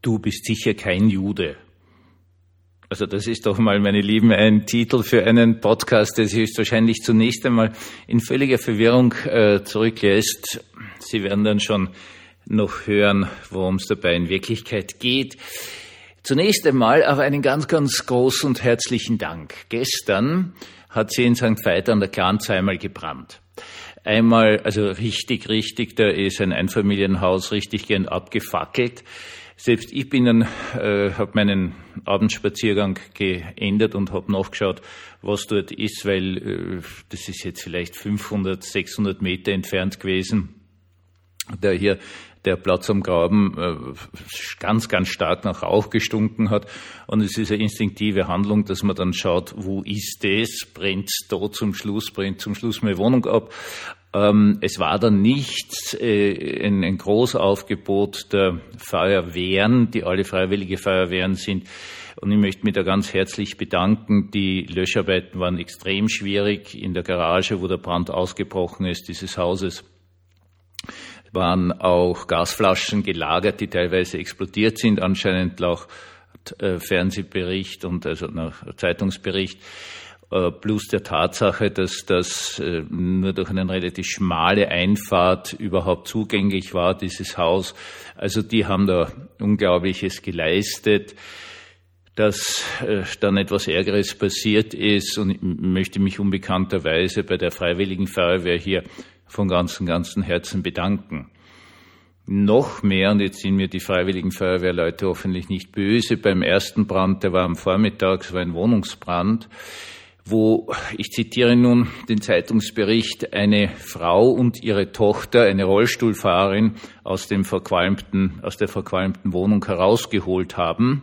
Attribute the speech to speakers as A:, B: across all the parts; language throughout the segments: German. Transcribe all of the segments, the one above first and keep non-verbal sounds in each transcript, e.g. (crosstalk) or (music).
A: Du bist sicher kein Jude. Also das ist doch mal, meine Lieben, ein Titel für einen Podcast, der sich wahrscheinlich zunächst einmal in völliger Verwirrung äh, zurücklässt. Sie werden dann schon noch hören, worum es dabei in Wirklichkeit geht. Zunächst einmal aber einen ganz, ganz großen und herzlichen Dank. Gestern hat sie in St. Veit an der Glanz einmal gebrannt. Einmal, also richtig, richtig, da ist ein Einfamilienhaus richtig gern abgefackelt. Selbst ich bin dann, äh, habe meinen Abendspaziergang geändert und habe nachgeschaut, was dort ist, weil äh, das ist jetzt vielleicht 500, 600 Meter entfernt gewesen. Da hier der Platz am Graben äh, ganz, ganz stark nach Rauch gestunken hat. Und es ist eine instinktive Handlung, dass man dann schaut, wo ist das? Brennt da zum Schluss, brennt zum Schluss meine Wohnung ab. Ähm, es war dann nicht äh, ein, ein Großaufgebot der Feuerwehren, die alle freiwillige Feuerwehren sind. Und ich möchte mich da ganz herzlich bedanken. Die Löscharbeiten waren extrem schwierig in der Garage, wo der Brand ausgebrochen ist, dieses Hauses waren auch Gasflaschen gelagert, die teilweise explodiert sind, anscheinend laut äh, Fernsehbericht und also Zeitungsbericht, plus der Tatsache, dass das äh, nur durch eine relativ schmale Einfahrt überhaupt zugänglich war, dieses Haus. Also die haben da Unglaubliches geleistet dass äh, dann etwas Ärgeres passiert ist und ich möchte mich unbekannterweise bei der Freiwilligen Feuerwehr hier von ganzem, ganzem Herzen bedanken. Noch mehr, und jetzt sind mir die Freiwilligen Feuerwehrleute hoffentlich nicht böse, beim ersten Brand, der war am Vormittag, es war ein Wohnungsbrand, wo, ich zitiere nun den Zeitungsbericht, eine Frau und ihre Tochter, eine Rollstuhlfahrerin, aus dem verqualmten, aus der verqualmten Wohnung herausgeholt haben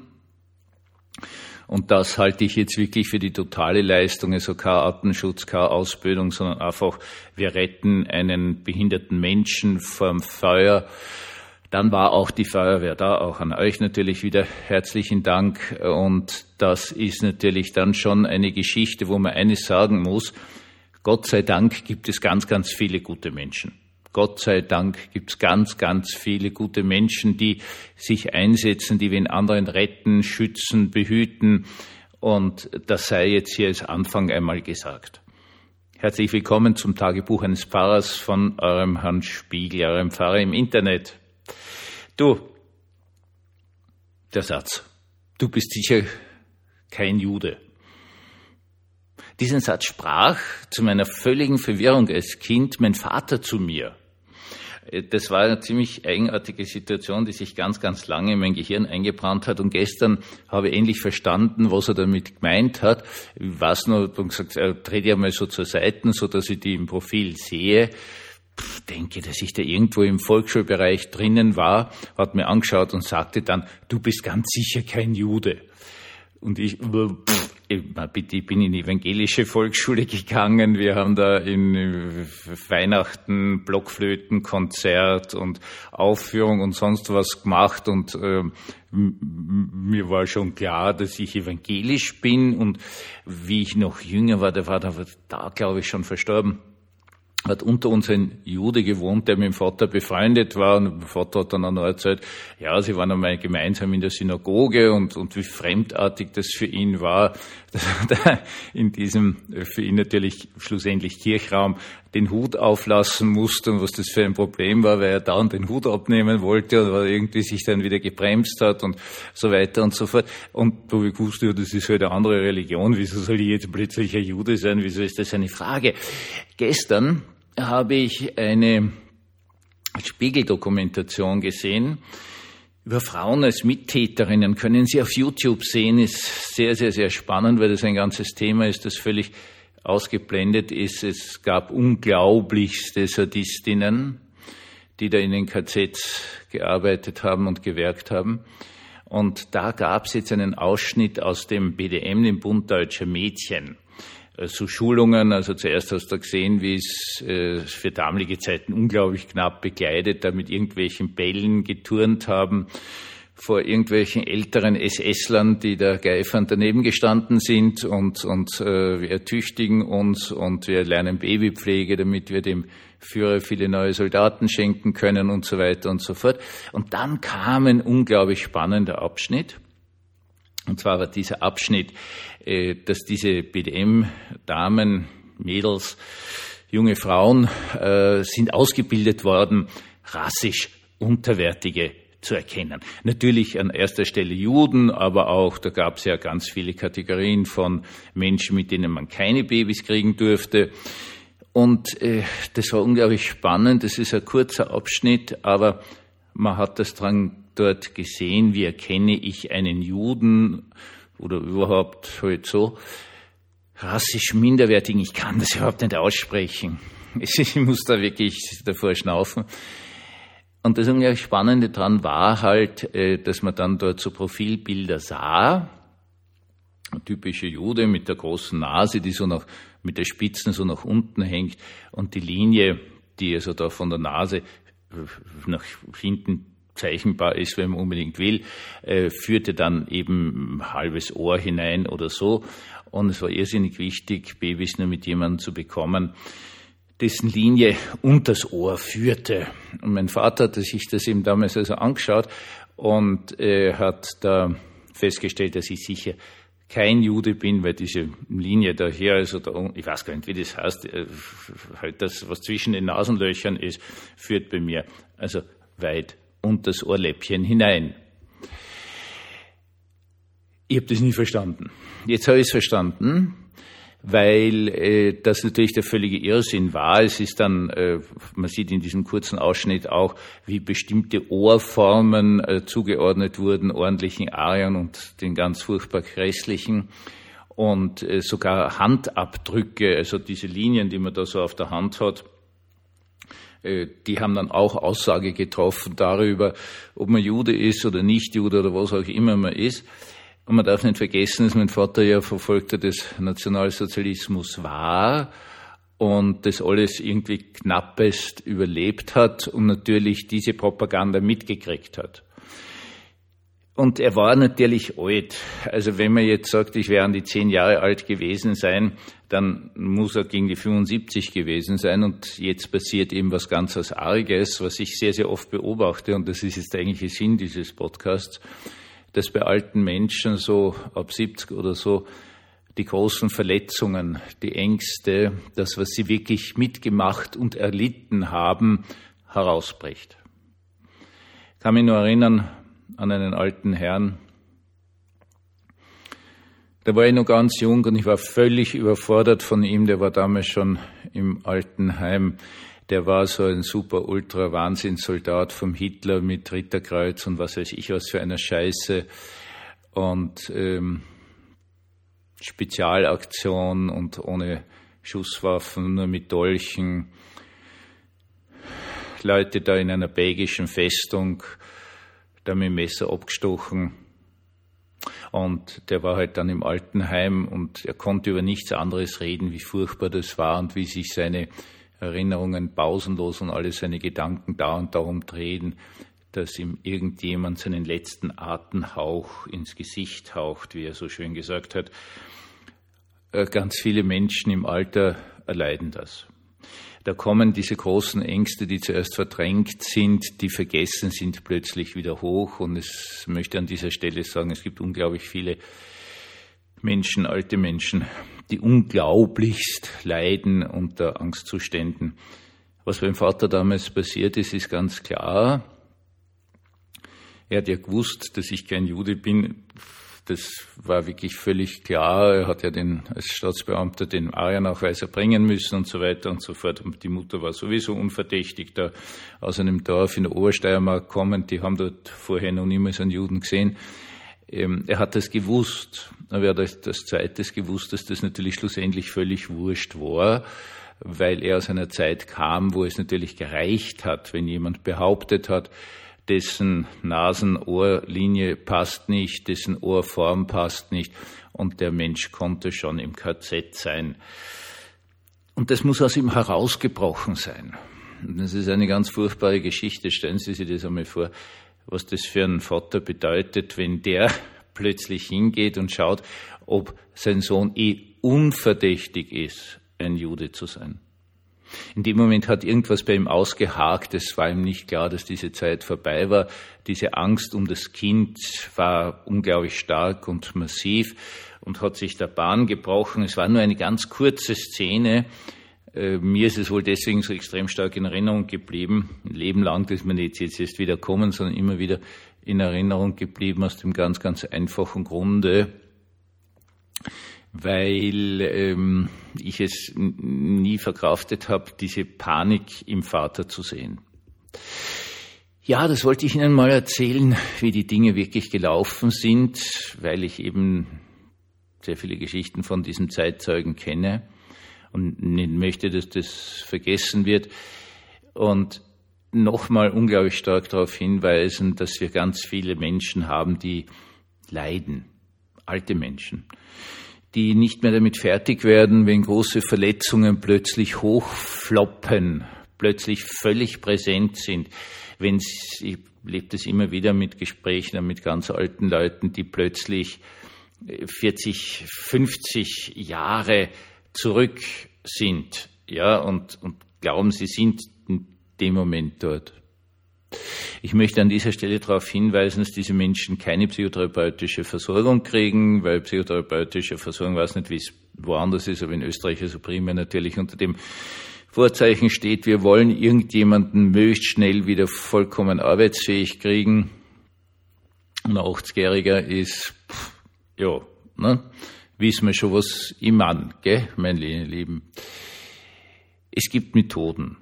A: und das halte ich jetzt wirklich für die totale Leistung, also kein Artenschutz, keine Ausbildung, sondern einfach, wir retten einen behinderten Menschen vom Feuer. Dann war auch die Feuerwehr da, auch an euch natürlich wieder herzlichen Dank. Und das ist natürlich dann schon eine Geschichte, wo man eines sagen muss. Gott sei Dank gibt es ganz, ganz viele gute Menschen. Gott sei Dank gibt es ganz, ganz viele gute Menschen, die sich einsetzen, die wen anderen retten, schützen, behüten. Und das sei jetzt hier als Anfang einmal gesagt. Herzlich willkommen zum Tagebuch eines Pfarrers von eurem Herrn Spiegel, eurem Pfarrer im Internet. Du, der Satz, du bist sicher kein Jude. Diesen Satz sprach zu meiner völligen Verwirrung als Kind mein Vater zu mir. Das war eine ziemlich eigenartige Situation, die sich ganz, ganz lange in mein Gehirn eingebrannt hat. Und gestern habe ich endlich verstanden, was er damit gemeint hat. Ich weiß nur, und gesagt, dreht ja mal so zur Seite, so dass ich die im Profil sehe. Denke, dass ich da irgendwo im Volksschulbereich drinnen war, hat mir angeschaut und sagte dann, du bist ganz sicher kein Jude. Und ich, pff, ich bin in evangelische Volksschule gegangen. Wir haben da in äh, Weihnachten Blockflötenkonzert und Aufführung und sonst was gemacht und äh, mir war schon klar, dass ich evangelisch bin und wie ich noch jünger war, der war da, da glaube ich schon verstorben hat unter uns ein Jude gewohnt, der mit dem Vater befreundet war. Und mein Vater hat dann auch noch erzählt, ja, sie waren einmal gemeinsam in der Synagoge und, und wie fremdartig das für ihn war, (laughs) dass er in diesem, für ihn natürlich schlussendlich Kirchraum, den Hut auflassen musste und was das für ein Problem war, weil er dauernd den Hut abnehmen wollte und irgendwie sich dann wieder gebremst hat und so weiter und so fort. Und wo ich wusste, das ist halt eine andere Religion, wieso soll ich jetzt plötzlich ein Jude sein, wieso ist das eine Frage? Gestern habe ich eine Spiegeldokumentation gesehen über Frauen als Mittäterinnen. Können Sie auf YouTube sehen, ist sehr, sehr, sehr spannend, weil das ein ganzes Thema ist, das völlig ausgeblendet ist. Es gab unglaublichste Sadistinnen, die da in den KZs gearbeitet haben und gewerkt haben. Und da gab es jetzt einen Ausschnitt aus dem BDM, dem Bund Deutscher Mädchen so Schulungen. Also zuerst hast du gesehen, wie es äh, für damalige Zeiten unglaublich knapp bekleidet, da mit irgendwelchen Bällen geturnt haben. Vor irgendwelchen älteren SS-Lern, die da geifernd daneben gestanden sind und, und äh, wir ertüchtigen uns und wir lernen Babypflege, damit wir dem Führer viele neue Soldaten schenken können und so weiter und so fort. Und dann kam ein unglaublich spannender Abschnitt. Und zwar war dieser Abschnitt, äh, dass diese BDM-Damen, Mädels, junge Frauen äh, sind ausgebildet worden, rassisch unterwertige zu erkennen. Natürlich an erster Stelle Juden, aber auch, da gab es ja ganz viele Kategorien von Menschen, mit denen man keine Babys kriegen durfte. Und äh, das war unglaublich spannend. Das ist ein kurzer Abschnitt, aber man hat das dran dort gesehen, wie erkenne ich einen Juden oder überhaupt halt so rassisch minderwertigen. Ich kann das überhaupt nicht aussprechen. (laughs) Ich muss da wirklich davor schnaufen. Und das unglaublich Spannende dran war halt, äh, dass man dann dort so Profilbilder sah. Ein typischer Jude mit der großen Nase, die so nach, mit der Spitzen so nach unten hängt und die Linie, die also da von der Nase äh, nach hinten zeichenbar ist, wenn man unbedingt will, äh, führte dann eben halbes Ohr hinein oder so. Und es war irrsinnig wichtig, Babys nur mit jemandem zu bekommen, dessen Linie unters Ohr führte. Und mein Vater hat sich das eben damals also angeschaut und äh, hat da festgestellt, dass ich sicher kein Jude bin, weil diese Linie daher, also da, ich weiß gar nicht, wie das heißt, äh, halt das, was zwischen den Nasenlöchern ist, führt bei mir also weit unter das Ohrläppchen hinein. Ich habe das nie verstanden. Jetzt habe ich es verstanden weil äh, das natürlich der völlige Irrsinn war. Es ist dann, äh, man sieht in diesem kurzen Ausschnitt auch, wie bestimmte Ohrformen äh, zugeordnet wurden, ordentlichen Arien und den ganz furchtbar grässlichen. Und äh, sogar Handabdrücke, also diese Linien, die man da so auf der Hand hat, äh, die haben dann auch Aussage getroffen darüber, ob man Jude ist oder nicht Jude oder was auch immer man ist. Und man darf nicht vergessen, dass mein Vater ja Verfolgter des Nationalsozialismus war und das alles irgendwie knappest überlebt hat und natürlich diese Propaganda mitgekriegt hat. Und er war natürlich alt. Also wenn man jetzt sagt, ich wäre an die zehn Jahre alt gewesen sein, dann muss er gegen die 75 gewesen sein. Und jetzt passiert eben was ganz was Arges, was ich sehr, sehr oft beobachte. Und das ist jetzt der eigentliche Sinn dieses Podcasts dass bei alten Menschen so ab 70 oder so die großen Verletzungen, die Ängste, das, was sie wirklich mitgemacht und erlitten haben, herausbricht. Ich kann mich nur erinnern an einen alten Herrn, da war ich noch ganz jung und ich war völlig überfordert von ihm. Der war damals schon im Altenheim der war so ein super ultra Wahnsinnssoldat vom Hitler mit Ritterkreuz und was weiß ich was für einer Scheiße und ähm, Spezialaktion und ohne Schusswaffen, nur mit Dolchen. Leute da in einer belgischen Festung, da mit dem Messer abgestochen. Und der war halt dann im Altenheim und er konnte über nichts anderes reden, wie furchtbar das war und wie sich seine Erinnerungen pausenlos und alle seine Gedanken da und darum drehen, dass ihm irgendjemand seinen letzten Atemhauch ins Gesicht haucht, wie er so schön gesagt hat. Äh, ganz viele Menschen im Alter erleiden das. Da kommen diese großen Ängste, die zuerst verdrängt sind, die vergessen sind, plötzlich wieder hoch. Und ich möchte an dieser Stelle sagen, es gibt unglaublich viele Menschen, alte Menschen, die unglaublichst leiden unter Angstzuständen. Was beim Vater damals passiert ist, ist ganz klar. Er hat ja gewusst, dass ich kein Jude bin. Das war wirklich völlig klar. Er hat ja den, als Staatsbeamter den Arianachweis erbringen müssen und so weiter und so fort. Und die Mutter war sowieso unverdächtig, da aus einem Dorf in der Obersteiermark kommend. Die haben dort vorher noch niemals einen Juden gesehen. Ähm, er hat das gewusst, er hat das Zweites gewusst, dass das natürlich schlussendlich völlig wurscht war, weil er aus einer Zeit kam, wo es natürlich gereicht hat, wenn jemand behauptet hat, dessen Nasen-Ohrlinie passt nicht, dessen Ohrform passt nicht und der Mensch konnte schon im KZ sein. Und das muss aus ihm herausgebrochen sein. Das ist eine ganz furchtbare Geschichte. Stellen Sie sich das einmal vor was das für einen Vater bedeutet, wenn der plötzlich hingeht und schaut, ob sein Sohn eh unverdächtig ist, ein Jude zu sein. In dem Moment hat irgendwas bei ihm ausgehakt. Es war ihm nicht klar, dass diese Zeit vorbei war. Diese Angst um das Kind war unglaublich stark und massiv und hat sich der Bahn gebrochen. Es war nur eine ganz kurze Szene. Äh, mir ist es wohl deswegen so extrem stark in Erinnerung geblieben. Ein Leben lang, dass man jetzt, jetzt erst wieder kommen, sondern immer wieder in Erinnerung geblieben aus dem ganz, ganz einfachen Grunde, weil ähm, ich es nie verkraftet habe, diese Panik im Vater zu sehen. Ja, das wollte ich Ihnen mal erzählen, wie die Dinge wirklich gelaufen sind, weil ich eben sehr viele Geschichten von diesem Zeitzeugen kenne und nicht möchte, dass das vergessen wird. Und nochmal unglaublich stark darauf hinweisen, dass wir ganz viele Menschen haben, die leiden, alte Menschen, die nicht mehr damit fertig werden, wenn große Verletzungen plötzlich hochfloppen, plötzlich völlig präsent sind, wenn sie, ich lebe das immer wieder mit Gesprächen mit ganz alten Leuten, die plötzlich 40, 50 Jahre zurück sind, ja, und, und glauben, sie sind in dem Moment dort. Ich möchte an dieser Stelle darauf hinweisen, dass diese Menschen keine psychotherapeutische Versorgung kriegen, weil psychotherapeutische Versorgung, weiß nicht, wie es woanders ist, aber in Österreich also primär natürlich unter dem Vorzeichen steht, wir wollen irgendjemanden möglichst schnell wieder vollkommen arbeitsfähig kriegen. Ein 80-Jähriger ist, ja, ne, wissen wir schon, was ich meine, gell, meine Lieben. Es gibt Methoden.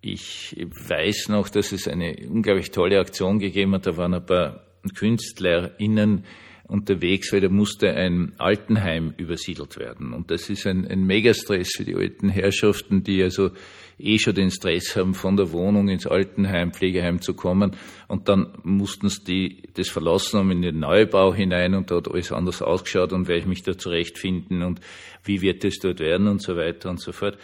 A: Ich weiß noch, dass es eine unglaublich tolle Aktion gegeben hat. Da waren ein paar KünstlerInnen unterwegs, weil da musste ein Altenheim übersiedelt werden. Und das ist ein, ein Megastress für die alten Herrschaften, die also eh schon den Stress haben, von der Wohnung ins Altenheim, Pflegeheim zu kommen. Und dann mussten sie die, das verlassen um in den Neubau hinein und da hat alles anders ausgeschaut und werde ich mich da zurechtfinden und wie wird es dort werden und so weiter und so fort.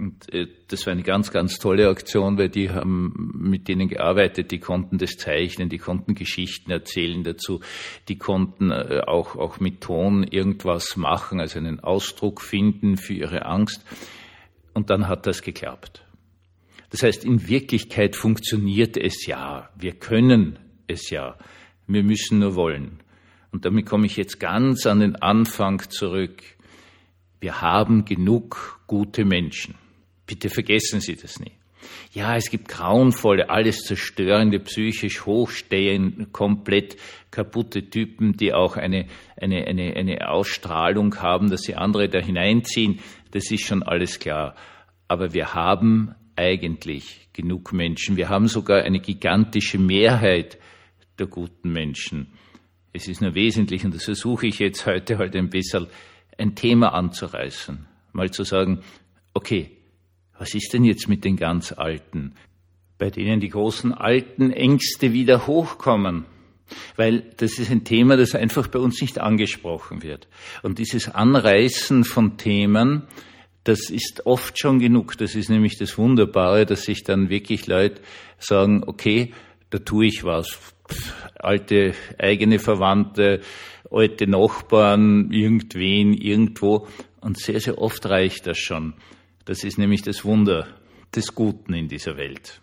A: Und äh, das war eine ganz, ganz tolle Aktion, weil die haben mit denen gearbeitet, die konnten das zeichnen, die konnten Geschichten erzählen dazu, die konnten äh, auch, auch mit Ton irgendwas machen, also einen Ausdruck finden für ihre Angst. Und dann hat das geklappt. Das heißt, in Wirklichkeit funktioniert es ja. Wir können es ja. Wir müssen nur wollen. Und damit komme ich jetzt ganz an den Anfang zurück. Wir haben genug gute Menschen. Bitte vergessen Sie das nicht. Ja, es gibt grauenvolle, alles zerstörende, psychisch hochstehend, komplett kaputte Typen, die auch eine, eine, eine, eine Ausstrahlung haben, dass sie andere da hineinziehen. Das ist schon alles klar. Aber wir haben eigentlich genug Menschen. Wir haben sogar eine gigantische Mehrheit der guten Menschen. Es ist nur wesentlich, und das versuche ich jetzt heute halt ein bisschen ein Thema anzureißen, mal zu sagen, okay, was ist denn jetzt mit den ganz Alten, bei denen die großen alten Ängste wieder hochkommen? Weil das ist ein Thema, das einfach bei uns nicht angesprochen wird. Und dieses Anreißen von Themen, das ist oft schon genug. Das ist nämlich das Wunderbare, dass sich dann wirklich Leute sagen, okay, da tue ich was. Alte eigene Verwandte, alte Nachbarn, irgendwen, irgendwo. Und sehr, sehr oft reicht das schon. Das ist nämlich das Wunder des Guten in dieser Welt.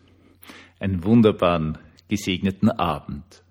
A: Einen wunderbaren, gesegneten Abend.